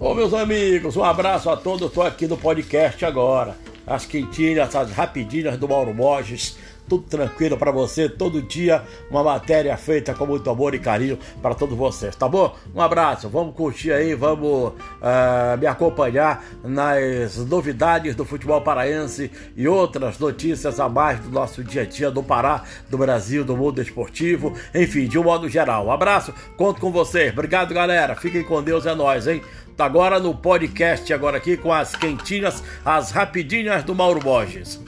Ô meus amigos, um abraço a todos. Estou aqui no podcast agora. As quentinhas, as rapidinhas do Mauro Borges. Tudo tranquilo para você, todo dia uma matéria feita com muito amor e carinho para todos vocês, tá bom? Um abraço, vamos curtir aí, vamos uh, me acompanhar nas novidades do futebol paraense e outras notícias a mais do nosso dia a dia do Pará, do Brasil, do mundo esportivo, enfim, de um modo geral. Um abraço, conto com vocês. Obrigado, galera. Fiquem com Deus, é nós, hein? Agora no podcast, agora aqui com as quentinhas, as rapidinhas do Mauro Borges.